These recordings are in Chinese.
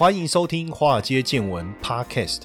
欢迎收听《华尔街见闻》Podcast。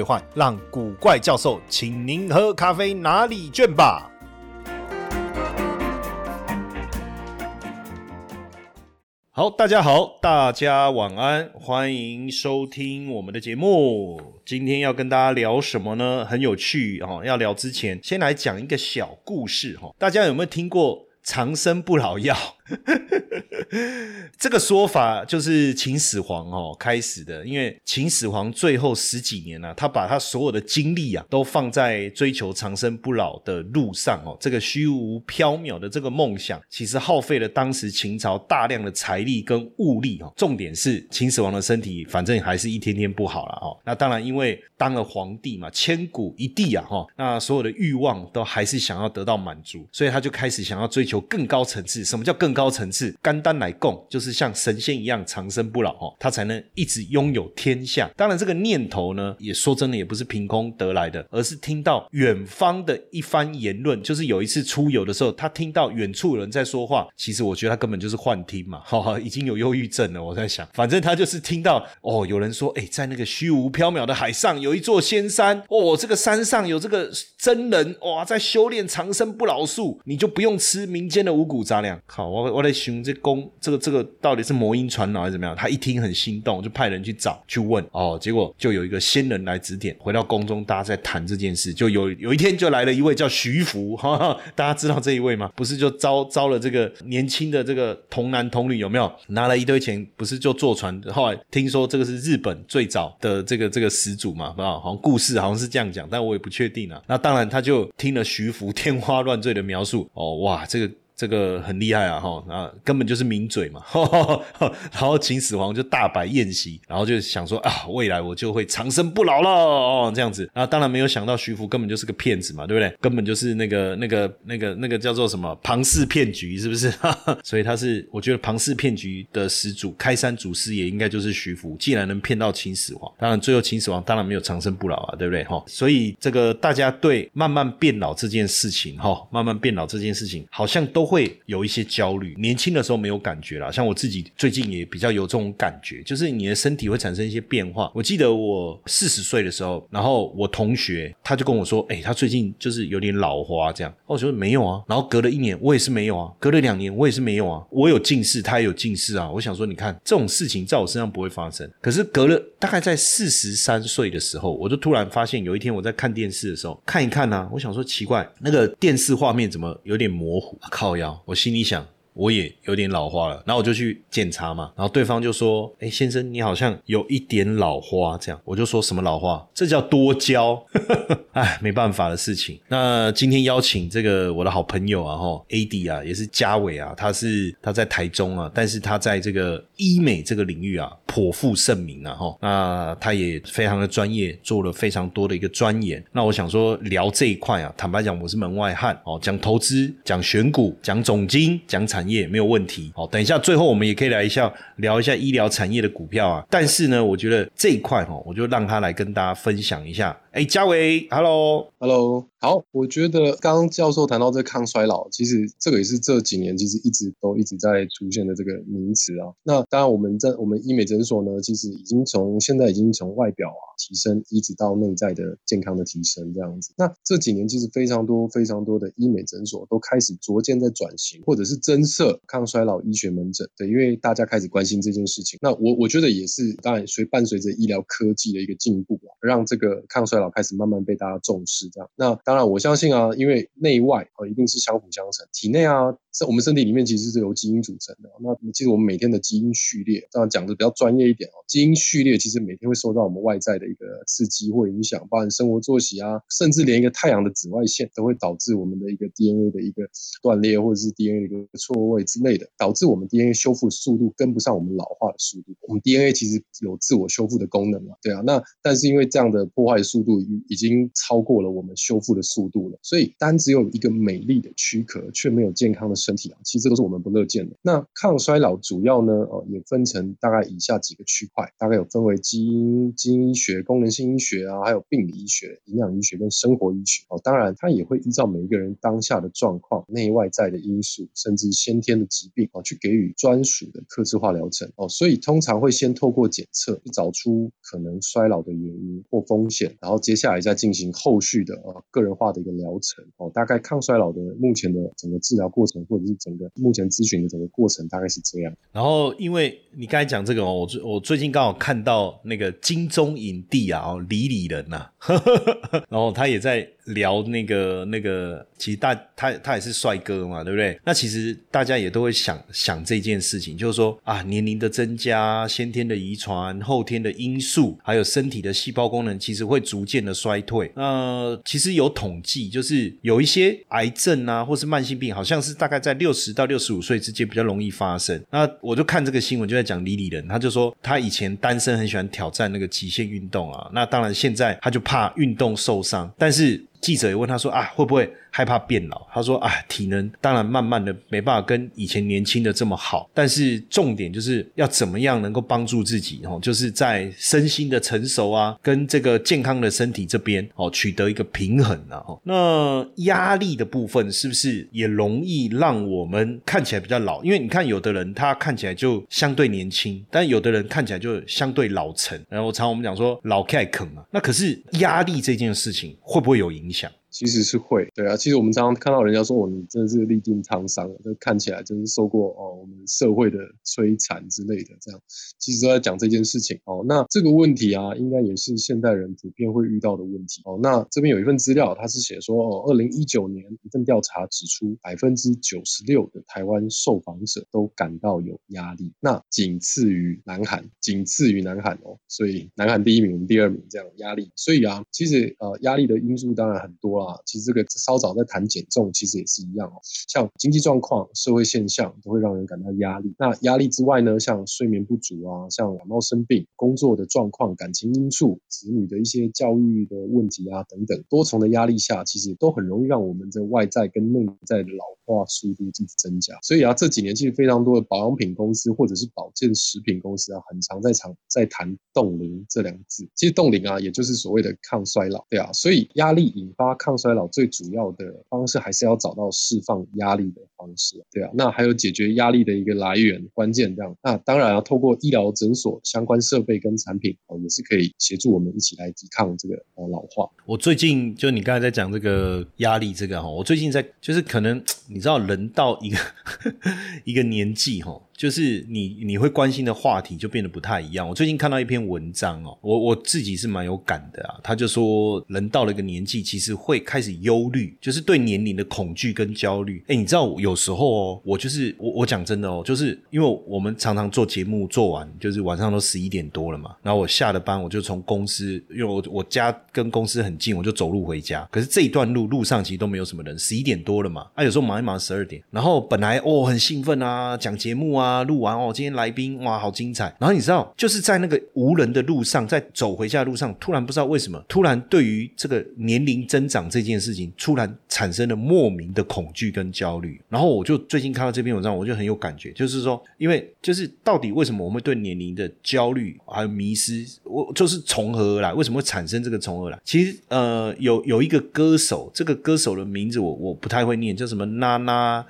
换让古怪教授请您喝咖啡拿礼券吧。好，大家好，大家晚安，欢迎收听我们的节目。今天要跟大家聊什么呢？很有趣哈。要聊之前，先来讲一个小故事哈。大家有没有听过长生不老药？这个说法就是秦始皇哦开始的，因为秦始皇最后十几年呢，他把他所有的精力啊，都放在追求长生不老的路上哦。这个虚无缥缈的这个梦想，其实耗费了当时秦朝大量的财力跟物力哦。重点是秦始皇的身体，反正还是一天天不好了哦。那当然，因为当了皇帝嘛，千古一帝啊哈，那所有的欲望都还是想要得到满足，所以他就开始想要追求更高层次。什么叫更高？高层次，肝丹来供，就是像神仙一样长生不老哦，他才能一直拥有天下。当然，这个念头呢，也说真的也不是凭空得来的，而是听到远方的一番言论。就是有一次出游的时候，他听到远处有人在说话。其实我觉得他根本就是幻听嘛，哈哈，已经有忧郁症了。我在想，反正他就是听到哦，有人说，哎，在那个虚无缥缈的海上有一座仙山哦，这个山上有这个真人哇，在修炼长生不老术，你就不用吃民间的五谷杂粮。好，我。我在寻这公这个这个到底是魔音传脑还是怎么样？他一听很心动，就派人去找去问哦，结果就有一个仙人来指点。回到宫中，大家在谈这件事，就有有一天就来了一位叫徐福，哈哈，大家知道这一位吗？不是就招招了这个年轻的这个童男童女有没有？拿了一堆钱，不是就坐船？后来听说这个是日本最早的这个这个始祖嘛，不知道，好像故事好像是这样讲，但我也不确定啊。那当然，他就听了徐福 天花乱坠的描述，哦哇，这个。这个很厉害啊，哈啊，根本就是名嘴嘛，然后秦始皇就大摆宴席，然后就想说啊，未来我就会长生不老了哦，这样子啊，当然没有想到徐福根本就是个骗子嘛，对不对？根本就是那个那个那个那个叫做什么庞氏骗局，是不是？所以他是我觉得庞氏骗局的始祖，开山祖师也应该就是徐福，既然能骗到秦始皇，当然最后秦始皇当然没有长生不老啊，对不对？哈，所以这个大家对慢慢变老这件事情，哈，慢慢变老这件事情，好像都。会有一些焦虑，年轻的时候没有感觉啦，像我自己最近也比较有这种感觉，就是你的身体会产生一些变化。我记得我四十岁的时候，然后我同学他就跟我说，哎，他最近就是有点老花这样。我说没有啊，然后隔了一年我也是没有啊，隔了两年我也是没有啊，我有近视，他也有近视啊。我想说，你看这种事情在我身上不会发生，可是隔了大概在四十三岁的时候，我就突然发现有一天我在看电视的时候看一看呢，我想说奇怪，那个电视画面怎么有点模糊？靠！我心里想。我也有点老花了，然后我就去检查嘛，然后对方就说：“哎，先生，你好像有一点老花。”这样我就说什么老花？这叫多焦，哎，没办法的事情。那今天邀请这个我的好朋友啊，哈，AD 啊，也是嘉伟啊，他是他在台中啊，但是他在这个医美这个领域啊，颇负盛名啊，哈。那他也非常的专业，做了非常多的一个钻研。那我想说聊这一块啊，坦白讲，我是门外汉哦，讲投资，讲选股，讲总金，讲产。业也没有问题，好，等一下最后我们也可以来一下聊一下医疗产业的股票啊。但是呢，我觉得这一块哦，我就让他来跟大家分享一下。哎，嘉伟，Hello，Hello，好。我觉得刚刚教授谈到这抗衰老，其实这个也是这几年其实一直都一直在出现的这个名词啊。那当然，我们在我们医美诊所呢，其实已经从现在已经从外表啊提升，一直到内在的健康的提升这样子。那这几年其实非常多非常多的医美诊所都开始逐渐在转型，或者是增设抗衰老医学门诊。对，因为大家开始关心这件事情。那我我觉得也是，当然随伴随着医疗科技的一个进步啊，让这个抗衰老开始慢慢被大家重视。这样，那当然我相信啊，因为内外啊一定是相辅相成，体内啊。在我们身体里面其实是由基因组成的。那其实我们每天的基因序列，这样讲的比较专业一点哦。基因序列其实每天会受到我们外在的一个刺激或影响，包含生活作息啊，甚至连一个太阳的紫外线都会导致我们的一个 DNA 的一个断裂，或者是 DNA 的一个错位之类的，导致我们 DNA 修复速度跟不上我们老化的速度。我们 DNA 其实有自我修复的功能嘛，对啊。那但是因为这样的破坏速度已已经超过了我们修复的速度了，所以单只有一个美丽的躯壳，却没有健康的。身体啊，其实这都是我们不乐见的。那抗衰老主要呢，呃，也分成大概以下几个区块，大概有分为基因、基因医学、功能性医学啊，还有病理医学、营养医学跟生活医学。哦，当然它也会依照每一个人当下的状况、内外在的因素，甚至先天的疾病啊，去给予专属的克制化疗程。哦，所以通常会先透过检测找出可能衰老的原因或风险，然后接下来再进行后续的呃个人化的一个疗程。哦，大概抗衰老的目前的整个治疗过程。或者是整个目前咨询的整个过程大概是这样。然后，因为你刚才讲这个哦，我最我最近刚好看到那个金钟影帝啊，哦李李人呐，然后他也在。聊那个那个，其实大他他也是帅哥嘛，对不对？那其实大家也都会想想这件事情，就是说啊，年龄的增加、先天的遗传、后天的因素，还有身体的细胞功能，其实会逐渐的衰退。那其实有统计，就是有一些癌症啊，或是慢性病，好像是大概在六十到六十五岁之间比较容易发生。那我就看这个新闻，就在讲李李人，他就说他以前单身很喜欢挑战那个极限运动啊，那当然现在他就怕运动受伤，但是。记者也问他说：“啊，会不会？”害怕变老，他说：“啊，体能当然慢慢的没办法跟以前年轻的这么好，但是重点就是要怎么样能够帮助自己哦，就是在身心的成熟啊，跟这个健康的身体这边哦取得一个平衡啊。那压力的部分是不是也容易让我们看起来比较老？因为你看有的人他看起来就相对年轻，但有的人看起来就相对老成。然后常我们讲说老开啃啊，那可是压力这件事情会不会有影响？”其实是会，对啊，其实我们常常看到人家说，我们真的是历尽沧桑，这看起来真是受过哦我们社会的摧残之类的，这样，其实都在讲这件事情哦。那这个问题啊，应该也是现代人普遍会遇到的问题哦。那这边有一份资料，它是写说，哦，二零一九年一份调查指出，百分之九十六的台湾受访者都感到有压力，那仅次于南韩，仅次于南韩哦，所以南韩第一名，我们第二名这样压力。所以啊，其实呃压力的因素当然很多。啊，其实这个稍早在谈减重，其实也是一样哦。像经济状况、社会现象都会让人感到压力。那压力之外呢，像睡眠不足啊，像感冒生病、工作的状况、感情因素、子女的一些教育的问题啊等等，多重的压力下，其实都很容易让我们的外在跟内在的老化速度一直增加。所以啊，这几年其实非常多的保养品公司或者是保健食品公司啊，很常在常在谈冻龄这两个字。其实冻龄啊，也就是所谓的抗衰老，对啊。所以压力引发抗衰老最主要的方式还是要找到释放压力的方式，对啊，那还有解决压力的一个来源关键这样，那当然要透过医疗诊所相关设备跟产品哦，也是可以协助我们一起来抵抗这个呃老化。我最近就你刚才在讲这个压力这个哈，我最近在就是可能你知道人到一个 一个年纪哈。就是你你会关心的话题就变得不太一样。我最近看到一篇文章哦，我我自己是蛮有感的啊。他就说，人到了一个年纪，其实会开始忧虑，就是对年龄的恐惧跟焦虑。哎，你知道有时候哦，我就是我我讲真的哦，就是因为我们常常做节目做完，就是晚上都十一点多了嘛。然后我下了班，我就从公司，因为我我家跟公司很近，我就走路回家。可是这一段路路上其实都没有什么人，十一点多了嘛。啊，有时候忙一忙十二点，然后本来哦很兴奋啊，讲节目啊。啊，录完哦，今天来宾哇，好精彩。然后你知道，就是在那个无人的路上，在走回家的路上，突然不知道为什么，突然对于这个年龄增长这件事情，突然产生了莫名的恐惧跟焦虑。然后我就最近看到这篇文章，我就很有感觉，就是说，因为就是到底为什么我们对年龄的焦虑还有迷失，我就是从何而来？为什么会产生这个从何而来？其实呃，有有一个歌手，这个歌手的名字我我不太会念，叫什么娜娜。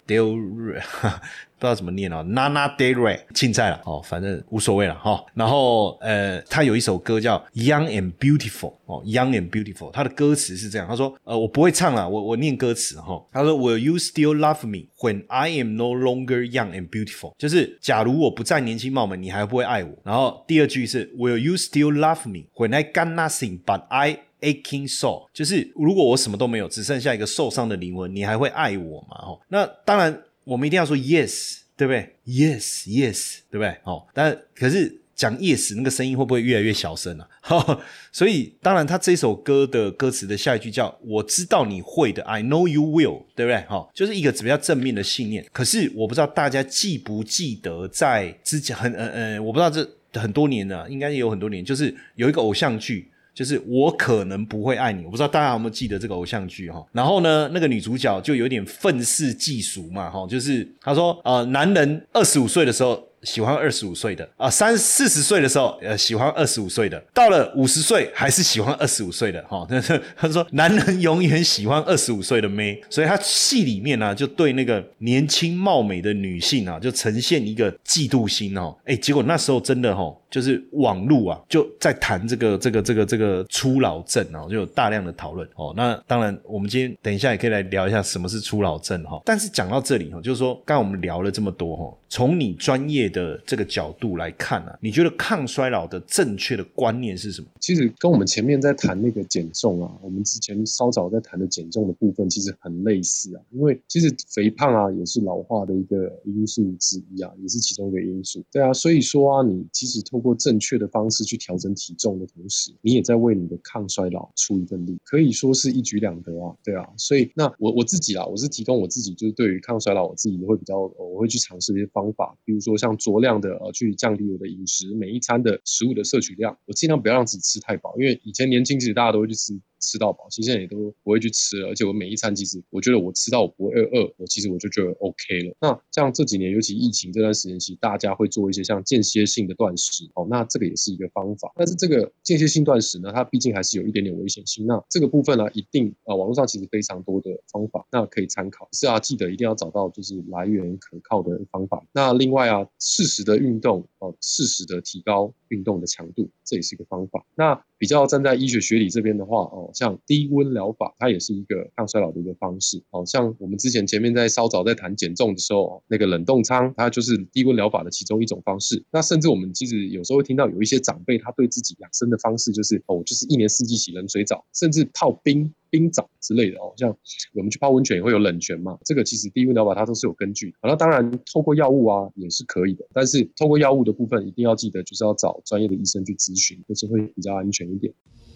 不知道怎么念哦，Nana Del Rey，青菜了哦，反正无所谓了哈。然后呃，他有一首歌叫 Young and Beautiful 哦，Young and Beautiful，他的歌词是这样，他说呃，我不会唱了，我我念歌词哈。他说 Will you still love me when I am no longer young and beautiful？就是假如我不再年轻貌美，你还不会爱我。然后第二句是 Will you still love me when I got nothing but I aching soul，就是如果我什么都没有，只剩下一个受伤的灵魂，你还会爱我吗？哦，那当然，我们一定要说 yes，对不对？yes yes，对不对？哦，但可是。讲 yes 那个声音会不会越来越小声啊？所以当然，他这首歌的歌词的下一句叫“我知道你会的 ”，I know you will，对不对？哈，就是一个比较正面的信念。可是我不知道大家记不记得，在之前很呃呃，我不知道这很多年了，应该有很多年，就是有一个偶像剧。就是我可能不会爱你，我不知道大家有没有记得这个偶像剧哈。然后呢，那个女主角就有点愤世嫉俗嘛哈，就是她说呃，男人二十五岁的时候喜欢二十五岁的啊，三四十岁的时候呃喜欢二十五岁的，到了五十岁还是喜欢二十五岁的哈。但是她说男人永远喜欢二十五岁的妹，所以他戏里面呢就对那个年轻貌美的女性啊就呈现一个嫉妒心哦。哎，结果那时候真的哈。就是网路啊，就在谈这个这个这个这个初老症啊，就有大量的讨论哦。那当然，我们今天等一下也可以来聊一下什么是初老症哈。但是讲到这里哈，就是说，刚才我们聊了这么多哈，从你专业的这个角度来看啊，你觉得抗衰老的正确的观念是什么？其实跟我们前面在谈那个减重啊，我们之前稍早在谈的减重的部分，其实很类似啊。因为其实肥胖啊，也是老化的一个因素之一啊，也是其中一个因素。对啊，所以说啊，你其实透过正确的方式去调整体重的同时，你也在为你的抗衰老出一份力，可以说是一举两得啊。对啊，所以那我我自己啊，我是提供我自己，就是对于抗衰老，我自己会比较，我会去尝试一些方方法，比如说像酌量的呃去降低我的饮食，每一餐的食物的摄取量，我尽量不要让自己吃太饱，因为以前年轻其实大家都会去吃。吃到饱，其实现在也都不会去吃了，而且我每一餐其实我觉得我吃到我不会饿，我其实我就觉得 OK 了。那像这几年，尤其疫情这段时间，其实大家会做一些像间歇性的断食，哦，那这个也是一个方法。但是这个间歇性断食呢，它毕竟还是有一点点危险性。那这个部分呢，一定啊，网络上其实非常多的方法，那可以参考。是啊，记得一定要找到就是来源可靠的方法。那另外啊，适时的运动哦，适时的提高运动的强度，这也是一个方法。那比较站在医学学理这边的话，哦。像低温疗法，它也是一个抗衰老的一个方式。哦像我们之前前面在稍早在谈减重的时候，那个冷冻仓，它就是低温疗法的其中一种方式。那甚至我们其实有时候会听到有一些长辈，他对自己养生的方式就是哦，就是一年四季洗冷水澡，甚至泡冰。冰澡之类的哦，像我们去泡温泉也会有冷泉嘛，这个其实低温疗法它都是有根据。好，那当然透过药物啊也是可以的，但是透过药物的部分一定要记得就是要找专业的医生去咨询，就是会比较安全一点。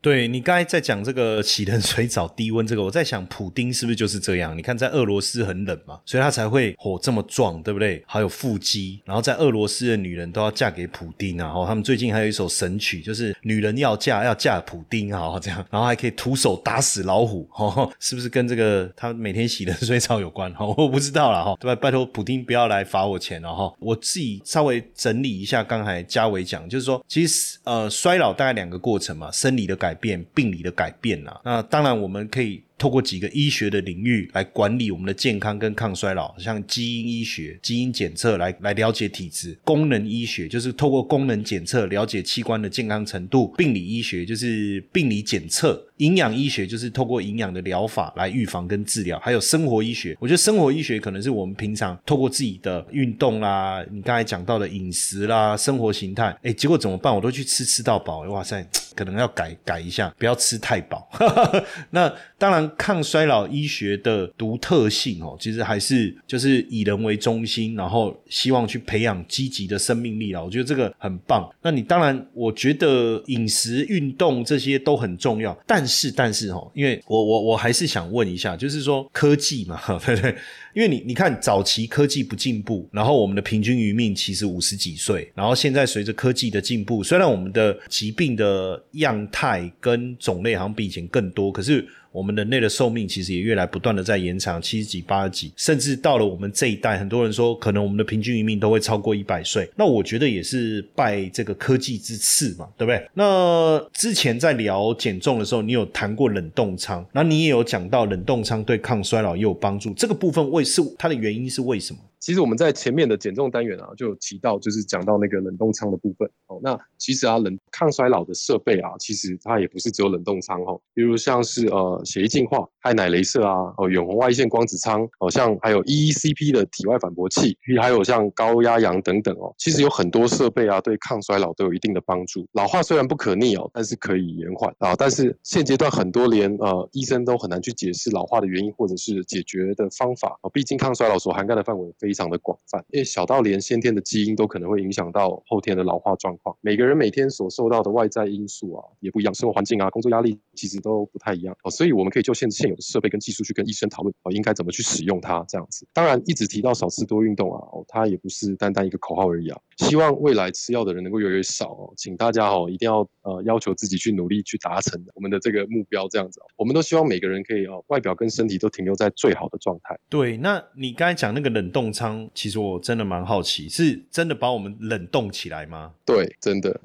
对你刚才在讲这个洗冷水澡低温这个，我在想普丁是不是就是这样？你看在俄罗斯很冷嘛，所以他才会火这么壮，对不对？还有腹肌，然后在俄罗斯的女人都要嫁给普丁啊！哦，他们最近还有一首神曲，就是女人要嫁要嫁普丁啊，这样，然后还可以徒手打死老虎，哦，是不是跟这个他每天洗冷水澡有关？哈，我不知道了哈，对吧？拜托普丁不要来罚我钱了哈！我自己稍微整理一下刚才嘉伟讲，就是说，其实呃，衰老大概两个过程嘛，生理的改。改变病理的改变啦，那当然我们可以。透过几个医学的领域来管理我们的健康跟抗衰老，像基因医学、基因检测来来了解体质；功能医学就是透过功能检测了解器官的健康程度；病理医学就是病理检测；营养医学就是透过营养的疗法来预防跟治疗；还有生活医学，我觉得生活医学可能是我们平常透过自己的运动啦，你刚才讲到的饮食啦、生活形态，哎，结果怎么办？我都去吃吃到饱，哇塞，可能要改改一下，不要吃太饱。那当然，抗衰老医学的独特性哦，其实还是就是以人为中心，然后希望去培养积极的生命力啦。我觉得这个很棒。那你当然，我觉得饮食、运动这些都很重要，但是但是哦，因为我我我还是想问一下，就是说科技嘛，对不对？因为你你看，早期科技不进步，然后我们的平均余命其实五十几岁，然后现在随着科技的进步，虽然我们的疾病的样态跟种类好像比以前更多，可是。我们人类的寿命其实也越来不断的在延长，七十几、八十几，甚至到了我们这一代，很多人说可能我们的平均余命都会超过一百岁。那我觉得也是拜这个科技之赐嘛，对不对？那之前在聊减重的时候，你有谈过冷冻仓，那你也有讲到冷冻仓对抗衰老也有帮助，这个部分为是它的原因是为什么？其实我们在前面的减重单元啊，就有提到，就是讲到那个冷冻仓的部分哦。那其实啊，冷抗衰老的设备啊，其实它也不是只有冷冻仓哦，比如像是呃血液净化、氦奶镭射啊，哦远红外线光子仓，哦像还有 EECP 的体外反驳器，还有像高压氧等等哦。其实有很多设备啊，对抗衰老都有一定的帮助。老化虽然不可逆哦，但是可以延缓啊。但是现阶段很多连呃医生都很难去解释老化的原因或者是解决的方法哦。毕竟抗衰老所涵盖的范围非。非常的广泛，因为小到连先天的基因都可能会影响到后天的老化状况。每个人每天所受到的外在因素啊也不一样，生活环境啊、工作压力其实都不太一样哦。所以我们可以就现现有的设备跟技术去跟医生讨论哦，应该怎么去使用它这样子。当然，一直提到少吃多运动啊，哦，它也不是单单一个口号而已啊。希望未来吃药的人能够越来越少哦，请大家哦一定要呃要求自己去努力去达成我们的这个目标这样子。我们都希望每个人可以哦外表跟身体都停留在最好的状态。对，那你刚才讲那个冷冻舱其实我真的蛮好奇，是真的把我们冷冻起来吗？对，真的。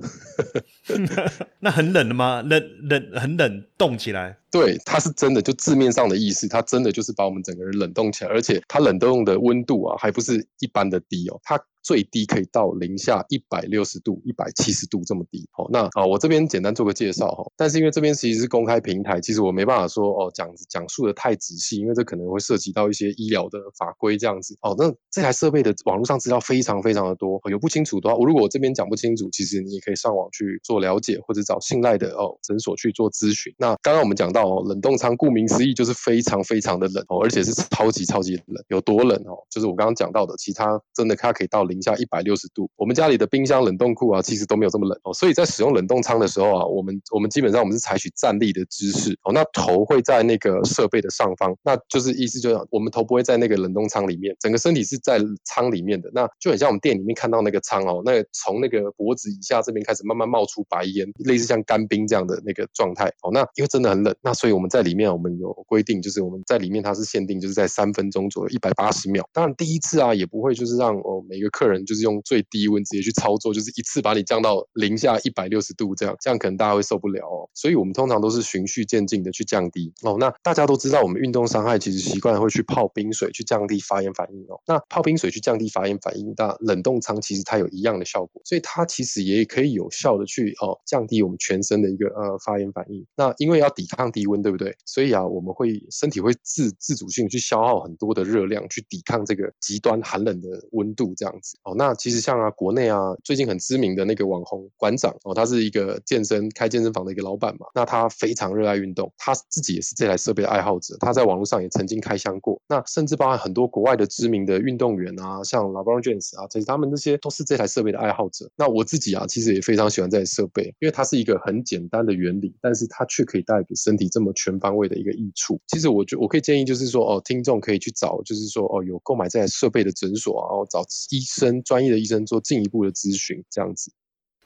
那很冷的吗？冷冷很冷冻起来？对，它是真的，就字面上的意思，它真的就是把我们整个人冷冻起来，而且它冷冻的温度啊，还不是一般的低哦，它。最低可以到零下一百六十度、一百七十度这么低。哦，那啊，我这边简单做个介绍哈。但是因为这边其实是公开平台，其实我没办法说哦讲讲述的太仔细，因为这可能会涉及到一些医疗的法规这样子。哦，那这台设备的网络上资料非常非常的多，有不清楚的话，我如果我这边讲不清楚，其实你也可以上网去去做了解，或者找信赖的哦诊所去做咨询。那刚刚我们讲到哦，冷冻仓顾名思义就是非常非常的冷哦，而且是超级超级冷，有多冷哦？就是我刚刚讲到的，其他真的它可以到零下一百六十。度，我们家里的冰箱、冷冻库啊，其实都没有这么冷哦。所以在使用冷冻仓的时候啊，我们我们基本上我们是采取站立的姿势哦。那头会在那个设备的上方，那就是意思就是我们头不会在那个冷冻仓里面，整个身体是在仓里面的。那就很像我们店里面看到那个仓哦，那从那个脖子以下这边开始慢慢冒出白烟，类似像干冰这样的那个状态哦。那因为真的很冷，那所以我们在里面我们有规定，就是我们在里面它是限定就是在三分钟左右，一百八十秒。当然第一次啊也不会就是让哦每个客人就是用最低温直接去操作，就是一次把你降到零下一百六十度这样，这样可能大家会受不了哦。所以我们通常都是循序渐进的去降低哦。那大家都知道，我们运动伤害其实习惯会去泡冰水去降低发炎反应哦。那泡冰水去降低发炎反应，那冷冻仓其实它有一样的效果，所以它其实也可以有效的去哦降低我们全身的一个呃发炎反应。那因为要抵抗低温，对不对？所以啊，我们会身体会自自主性去消耗很多的热量去抵抗这个极端寒冷的温度这样子哦。那其实像啊。国内啊，最近很知名的那个网红馆长哦，他是一个健身开健身房的一个老板嘛。那他非常热爱运动，他自己也是这台设备的爱好者。他在网络上也曾经开箱过。那甚至包含很多国外的知名的运动员啊，像 LeBron James 啊，这些他们那些都是这台设备的爱好者。那我自己啊，其实也非常喜欢这台设备，因为它是一个很简单的原理，但是它却可以带给身体这么全方位的一个益处。其实我觉我可以建议就是说哦，听众可以去找就是说哦，有购买这台设备的诊所，然后找医生专业的医生做。进一步的咨询，这样子。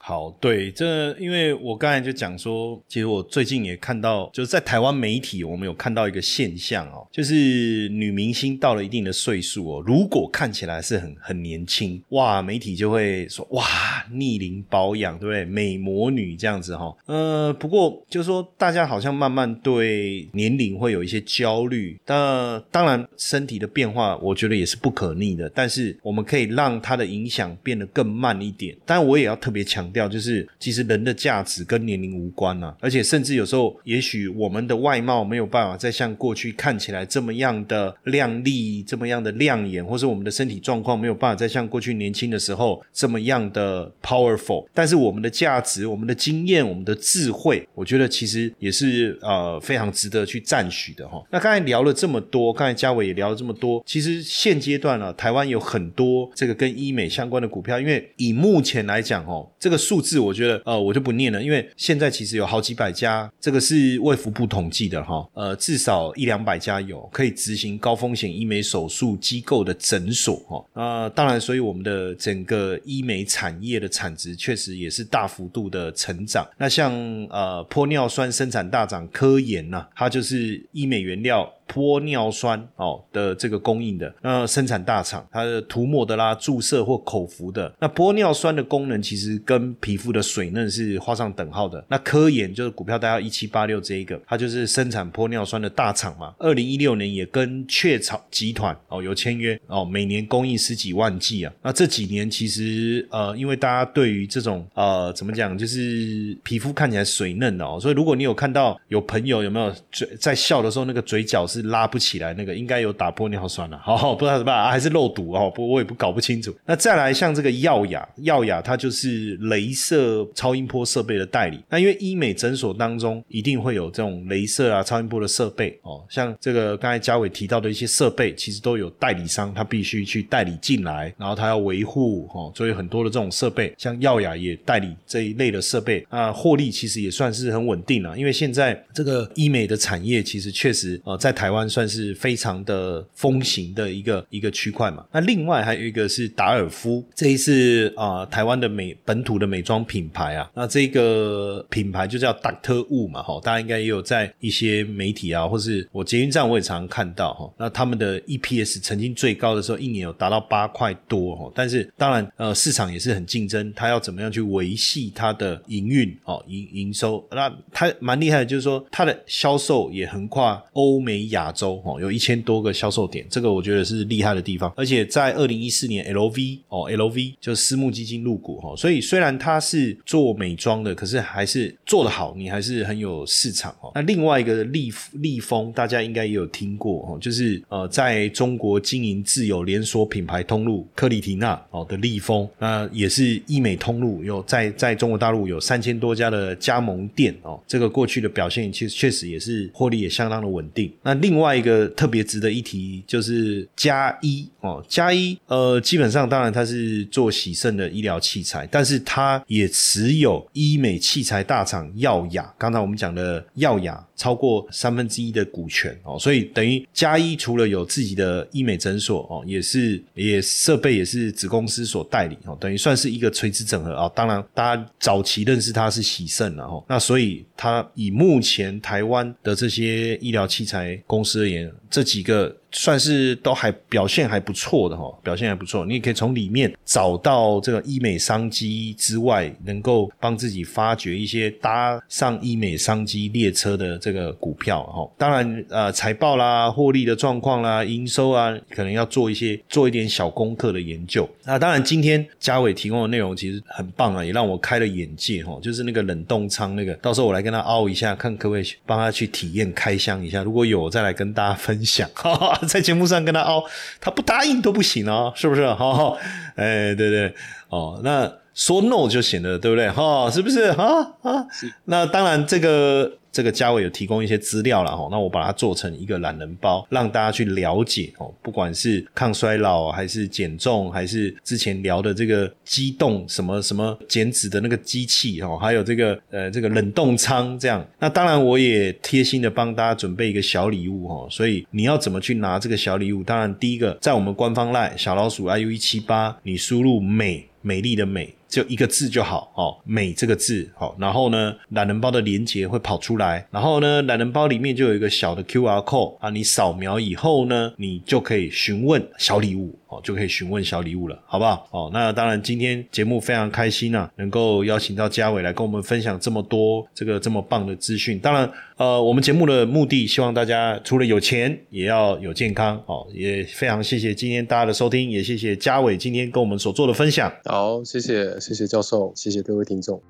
好，对，这因为我刚才就讲说，其实我最近也看到，就是在台湾媒体，我们有看到一个现象哦，就是女明星到了一定的岁数哦，如果看起来是很很年轻，哇，媒体就会说哇，逆龄保养，对不对？美魔女这样子哈。呃，不过就是说，大家好像慢慢对年龄会有一些焦虑。那当然，身体的变化，我觉得也是不可逆的，但是我们可以让它的影响变得更慢一点。但我也要特别强调。调，就是其实人的价值跟年龄无关啊，而且甚至有时候，也许我们的外貌没有办法再像过去看起来这么样的靓丽，这么样的亮眼，或是我们的身体状况没有办法再像过去年轻的时候这么样的 powerful，但是我们的价值、我们的经验、我们的智慧，我觉得其实也是呃非常值得去赞许的哈。那刚才聊了这么多，刚才嘉伟也聊了这么多，其实现阶段呢，台湾有很多这个跟医美相关的股票，因为以目前来讲哦，这个数字我觉得呃我就不念了，因为现在其实有好几百家，这个是卫福部统计的哈，呃至少一两百家有可以执行高风险医美手术机构的诊所哈。呃当然，所以我们的整个医美产业的产值确实也是大幅度的成长。那像呃玻尿酸生产大厂科研呐，它就是医美原料。玻尿酸哦的这个供应的，那生产大厂，它的涂抹的啦、注射或口服的，那玻尿酸的功能其实跟皮肤的水嫩是画上等号的。那科研就是股票大家一七八六这一个，它就是生产玻尿酸的大厂嘛。二零一六年也跟雀巢集团哦有签约哦，每年供应十几万剂啊。那这几年其实呃，因为大家对于这种呃怎么讲，就是皮肤看起来水嫩哦，所以如果你有看到有朋友有没有嘴在笑的时候那个嘴角是。是拉不起来，那个应该有打玻尿酸了，好，不知道怎么办，啊还是漏毒哦，不，我也不搞不清楚。那再来像这个耀雅，耀雅它就是镭射超音波设备的代理。那因为医美诊所当中一定会有这种镭射啊、超音波的设备哦，像这个刚才嘉伟提到的一些设备，其实都有代理商，他必须去代理进来，然后他要维护哦，所以很多的这种设备，像耀雅也代理这一类的设备啊，获利其实也算是很稳定了。因为现在这个医美的产业其实确实呃在台。台湾算是非常的风行的一个一个区块嘛。那另外还有一个是达尔夫，这一次啊，台湾的美本土的美妆品牌啊，那这个品牌就叫 Doctor Wu 嘛，哈，大家应该也有在一些媒体啊，或是我捷运站我也常常看到哈。那他们的 EPS 曾经最高的时候，一年有达到八块多哈。但是当然呃，市场也是很竞争，它要怎么样去维系它的营运哦营营收？那它蛮厉害的，就是说它的销售也横跨欧美亚。亚洲哦，有一千多个销售点，这个我觉得是厉害的地方。而且在二零一四年，L V 哦，L V 就是私募基金入股哈，所以虽然它是做美妆的，可是还是做得好，你还是很有市场哦。那另外一个利利丰，大家应该也有听过哦，就是呃，在中国经营自有连锁品牌通路克里缇娜哦的利丰，那也是医美通路，有在在中国大陆有三千多家的加盟店哦。这个过去的表现其实确实也是获利也相当的稳定。那另另外一个特别值得一提就是加一哦，加一呃，基本上当然它是做洗肾的医疗器材，但是它也持有医美器材大厂耀雅，刚才我们讲的耀雅超过三分之一的股权哦，所以等于加一除了有自己的医美诊所哦，也是也设备也是子公司所代理哦，等于算是一个垂直整合啊。当然，大家早期认识它是喜盛了哦，那所以它以目前台湾的这些医疗器材公司而言，这几个。算是都还表现还不错的哈，表现还不错。你也可以从里面找到这个医美商机之外，能够帮自己发掘一些搭上医美商机列车的这个股票哈。当然，呃，财报啦、获利的状况啦、营收啊，可能要做一些做一点小功课的研究。那当然，今天嘉伟提供的内容其实很棒啊，也让我开了眼界哈。就是那个冷冻仓那个，到时候我来跟他凹一下，看可不可以帮他去体验开箱一下。如果有，再来跟大家分享。哈哈。在节目上跟他凹，他不答应都不行啊，是不是？哈，哎，对对，哦，那说 no 就行了对不对？哈，是不是？哈啊，那当然这个。这个价位有提供一些资料了哈，那我把它做成一个懒人包，让大家去了解哦，不管是抗衰老还是减重，还是之前聊的这个机动什么什么减脂的那个机器哦，还有这个呃这个冷冻仓这样。那当然我也贴心的帮大家准备一个小礼物哦，所以你要怎么去拿这个小礼物？当然第一个在我们官方赖小老鼠 iu 一七八，你输入美美丽的美。就一个字就好哦，美这个字好，然后呢，懒人包的连接会跑出来，然后呢，懒人包里面就有一个小的 Q R code 啊，你扫描以后呢，你就可以询问小礼物哦，就可以询问小礼物了，好不好？哦，那当然今天节目非常开心啊，能够邀请到嘉伟来跟我们分享这么多这个这么棒的资讯。当然，呃，我们节目的目的希望大家除了有钱也要有健康哦，也非常谢谢今天大家的收听，也谢谢嘉伟今天跟我们所做的分享。好，谢谢。谢谢教授，谢谢各位听众。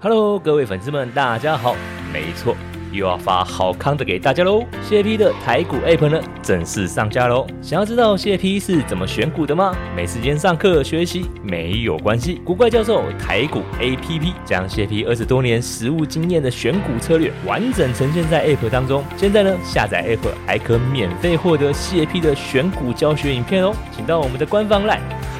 Hello，各位粉丝们，大家好。没错，又要发好康的给大家喽！谢批的台股 App 呢正式上架喽。想要知道谢批是怎么选股的吗？没时间上课学习没有关系，古怪教授台股 APP 将谢批二十多年实务经验的选股策略完整呈现在 App 当中。现在呢，下载 App 还可免费获得谢批的选股教学影片哦。请到我们的官方 LINE。